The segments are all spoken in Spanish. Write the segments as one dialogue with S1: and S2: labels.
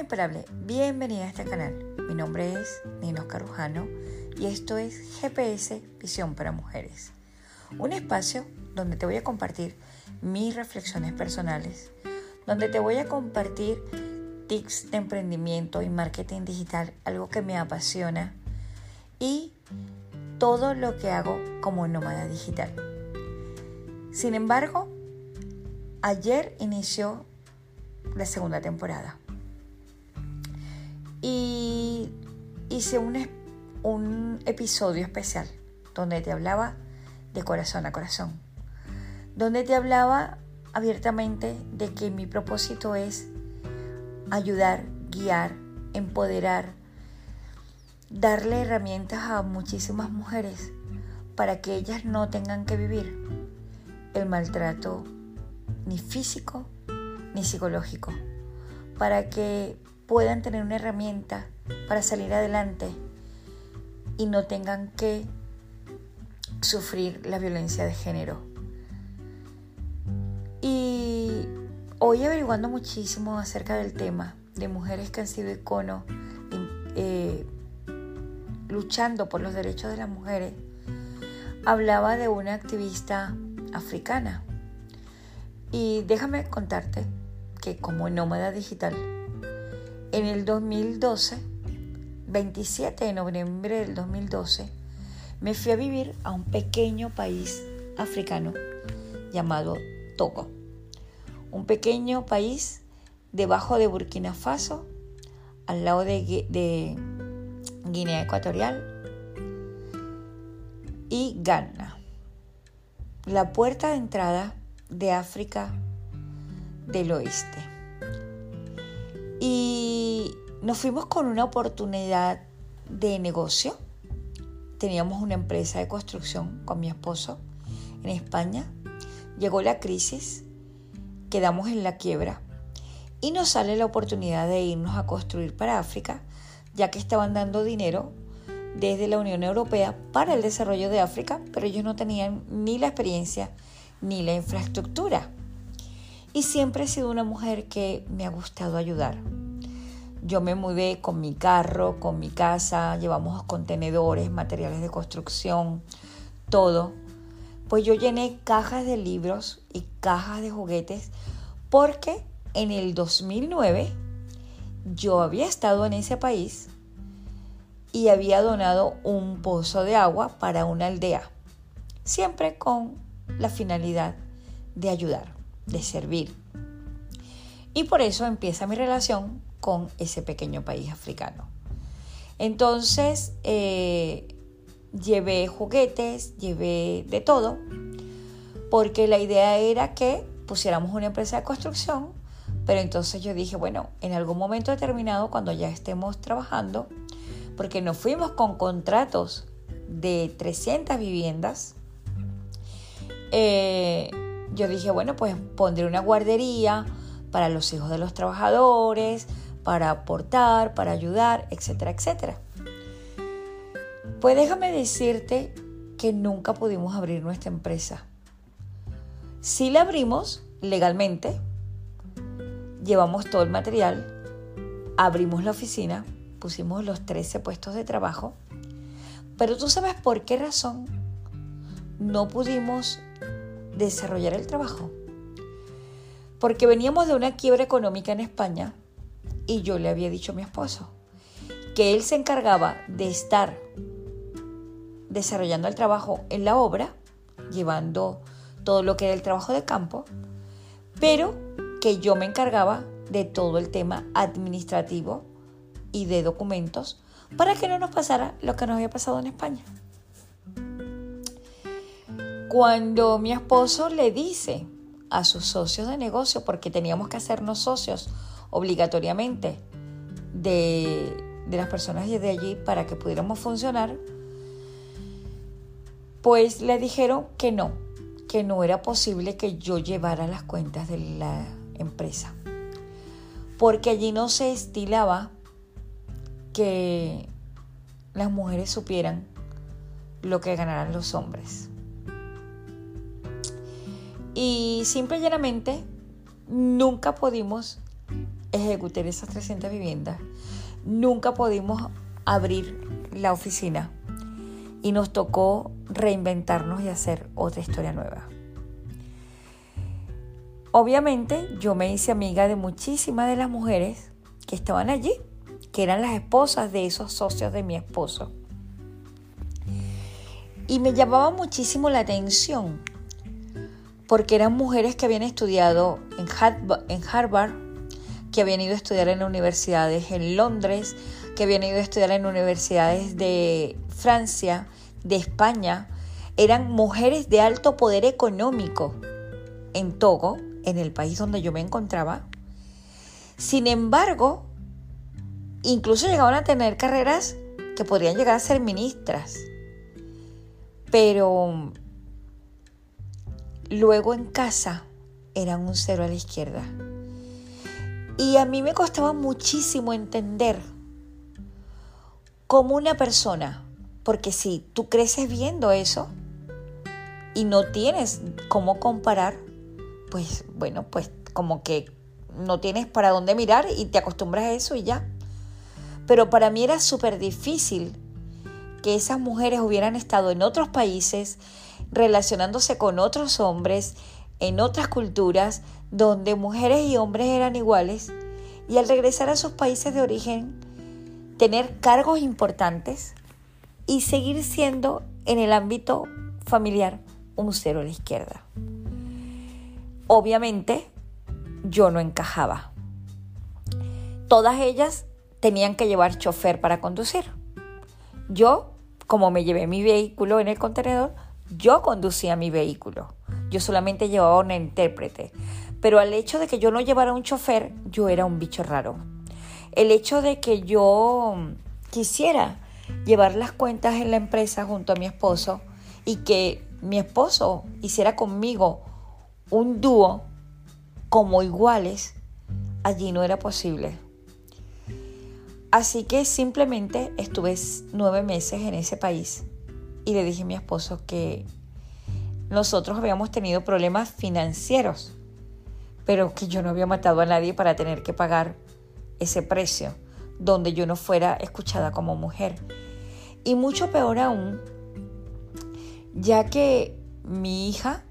S1: Imparable, bienvenida a este canal. Mi nombre es Nino Carujano y esto es GPS Visión para Mujeres. Un espacio donde te voy a compartir mis reflexiones personales, donde te voy a compartir tips de emprendimiento y marketing digital, algo que me apasiona, y todo lo que hago como nómada digital. Sin embargo, ayer inició la segunda temporada y hice un, un episodio especial donde te hablaba de corazón a corazón, donde te hablaba abiertamente de que mi propósito es ayudar, guiar, empoderar, darle herramientas a muchísimas mujeres para que ellas no tengan que vivir el maltrato ni físico ni psicológico, para que puedan tener una herramienta para salir adelante y no tengan que sufrir la violencia de género. Y hoy averiguando muchísimo acerca del tema de mujeres que han sido icono eh, luchando por los derechos de las mujeres, hablaba de una activista africana. Y déjame contarte que como nómada digital, en el 2012, 27 de noviembre del 2012, me fui a vivir a un pequeño país africano llamado Togo. Un pequeño país debajo de Burkina Faso, al lado de, de Guinea Ecuatorial y Ghana. La puerta de entrada de África del Oeste. Y nos fuimos con una oportunidad de negocio. Teníamos una empresa de construcción con mi esposo en España. Llegó la crisis, quedamos en la quiebra y nos sale la oportunidad de irnos a construir para África, ya que estaban dando dinero desde la Unión Europea para el desarrollo de África, pero ellos no tenían ni la experiencia ni la infraestructura. Y siempre he sido una mujer que me ha gustado ayudar. Yo me mudé con mi carro, con mi casa, llevamos contenedores, materiales de construcción, todo. Pues yo llené cajas de libros y cajas de juguetes porque en el 2009 yo había estado en ese país y había donado un pozo de agua para una aldea, siempre con la finalidad de ayudar de servir. Y por eso empieza mi relación con ese pequeño país africano. Entonces, eh, llevé juguetes, llevé de todo, porque la idea era que pusiéramos una empresa de construcción, pero entonces yo dije, bueno, en algún momento determinado, cuando ya estemos trabajando, porque nos fuimos con contratos de 300 viviendas, eh, yo dije, bueno, pues pondré una guardería para los hijos de los trabajadores, para aportar, para ayudar, etcétera, etcétera. Pues déjame decirte que nunca pudimos abrir nuestra empresa. Sí la abrimos legalmente, llevamos todo el material, abrimos la oficina, pusimos los 13 puestos de trabajo, pero tú sabes por qué razón no pudimos desarrollar el trabajo. Porque veníamos de una quiebra económica en España y yo le había dicho a mi esposo que él se encargaba de estar desarrollando el trabajo en la obra, llevando todo lo que era el trabajo de campo, pero que yo me encargaba de todo el tema administrativo y de documentos para que no nos pasara lo que nos había pasado en España. Cuando mi esposo le dice a sus socios de negocio, porque teníamos que hacernos socios obligatoriamente de, las personas de allí para que pudiéramos funcionar, pues le dijeron que no, que no era posible que yo llevara las cuentas de la empresa, porque allí no se estilaba que las mujeres supieran lo que ganaran los hombres. Y simple y llanamente nunca pudimos ejecuté esas 300 viviendas, nunca pudimos abrir la oficina y nos tocó reinventarnos y hacer otra historia nueva. Obviamente yo me hice amiga de muchísimas de las mujeres que estaban allí, que eran las esposas de esos socios de mi esposo. Y me llamaba muchísimo la atención porque eran mujeres que habían estudiado en Harvard, que habían ido a estudiar en universidades en Londres, que habían ido a estudiar en universidades de Francia, de España. Eran mujeres de alto poder económico en Togo, en el país donde yo me encontraba. Sin embargo, incluso llegaban a tener carreras que podrían llegar a ser ministras. Pero luego en casa eran un cero a la izquierda. Y a mí me costaba muchísimo entender cómo una persona, porque si tú creces viendo eso y no tienes cómo comparar, pues bueno, pues como que no tienes para dónde mirar y te acostumbras a eso y ya. Pero para mí era súper difícil que esas mujeres hubieran estado en otros países, relacionándose con otros hombres, en otras culturas, donde mujeres y hombres eran iguales, y al regresar a sus países de origen, tener cargos importantes y seguir siendo en el ámbito familiar un cero a la izquierda. Obviamente, yo no encajaba. Todas ellas tenían que llevar chofer para conducir. Yo como me llevé mi vehículo en el contenedor, yo conducía mi vehículo. Yo solamente llevaba una intérprete. Pero al hecho de que yo no llevara un chofer, yo era un bicho raro. El hecho de que yo quisiera llevar las cuentas en la empresa junto a mi esposo y que mi esposo hiciera conmigo un dúo como iguales, allí no era posible. Así que simplemente estuve nueve meses en ese país y le dije a mi esposo que nosotros habíamos tenido problemas financieros, pero que yo no había matado a nadie para tener que pagar ese precio, donde yo no fuera escuchada como mujer. Y mucho peor aún, ya que mi hija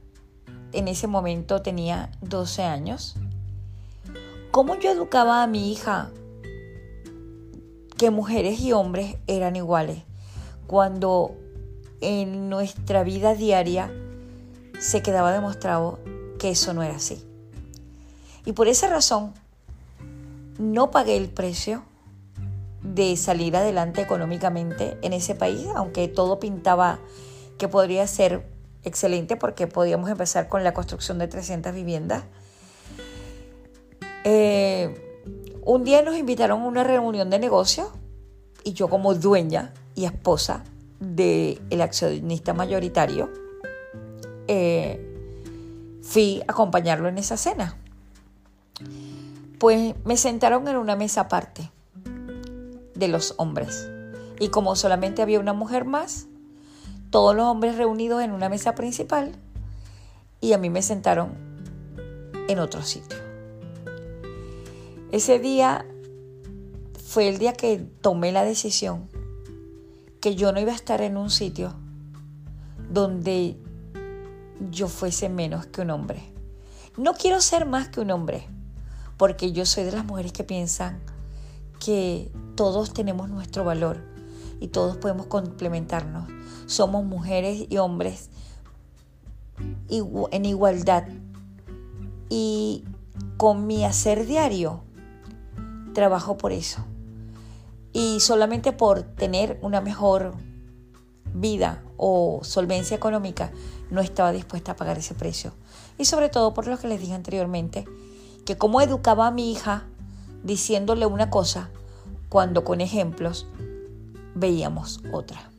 S1: en ese momento tenía 12 años, ¿cómo yo educaba a mi hija que mujeres y hombres eran iguales, cuando en nuestra vida diaria se quedaba demostrado que eso no era así. Y por esa razón no pagué el precio de salir adelante económicamente en ese país, aunque todo pintaba que podría ser excelente porque podíamos empezar con la construcción de 300 viviendas. Eh, un día nos invitaron a una reunión de negocios y yo como dueña y esposa del accionista mayoritario eh, fui a acompañarlo en esa cena. Pues me sentaron en una mesa aparte de los hombres y como solamente había una mujer más, todos los hombres reunidos en una mesa principal y a mí me sentaron en otro sitio. Ese día fue el día que tomé la decisión que yo no iba a estar en un sitio donde yo fuese menos que un hombre. No quiero ser más que un hombre, porque yo soy de las mujeres que piensan que todos tenemos nuestro valor y todos podemos complementarnos. Somos mujeres y hombres en igualdad. Y con mi hacer diario, trabajo por eso. Y solamente por tener una mejor vida o solvencia económica, no estaba dispuesta a pagar ese precio. Y sobre todo por lo que les dije anteriormente, que como educaba a mi hija diciéndole una cosa, cuando con ejemplos veíamos otra.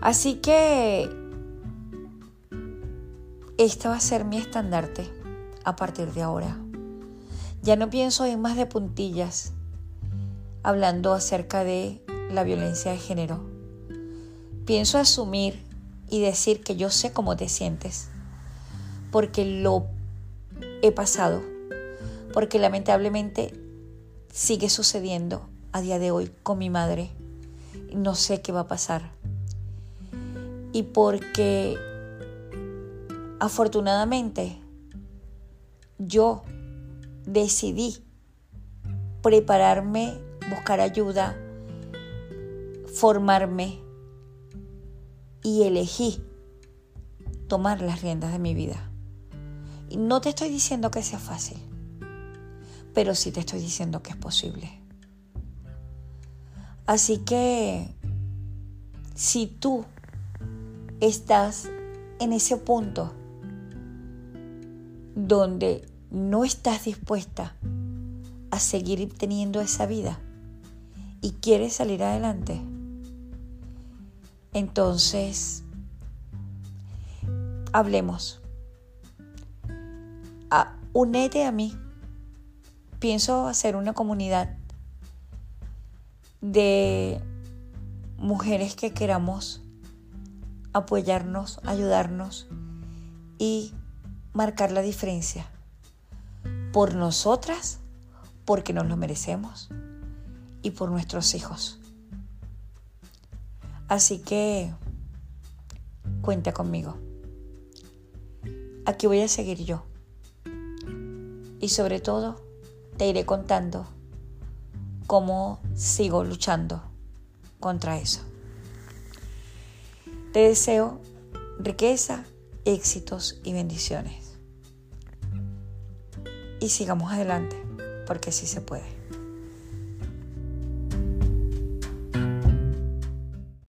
S1: Así que esta va a ser mi estandarte a partir de ahora. Ya no pienso en más de puntillas hablando acerca de la violencia de género. Pienso asumir y decir que yo sé cómo te sientes, porque lo he pasado, porque lamentablemente sigue sucediendo a día de hoy con mi madre. No sé qué va a pasar. Y porque afortunadamente yo decidí prepararme, buscar ayuda, formarme y elegí tomar las riendas de mi vida. Y no te estoy diciendo que sea fácil, pero sí te estoy diciendo que es posible. Así que si tú estás en ese punto donde no estás dispuesta a seguir teniendo esa vida y quieres salir adelante, entonces hablemos. Ah, únete a mí. Pienso hacer una comunidad de mujeres que queramos apoyarnos, ayudarnos y marcar la diferencia por nosotras, porque nos lo merecemos, y por nuestros hijos. Así que cuenta conmigo. Aquí voy a seguir yo. Y sobre todo, te iré contando cómo sigo luchando contra eso. Te deseo riqueza, éxitos y bendiciones y sigamos adelante, porque sí se puede.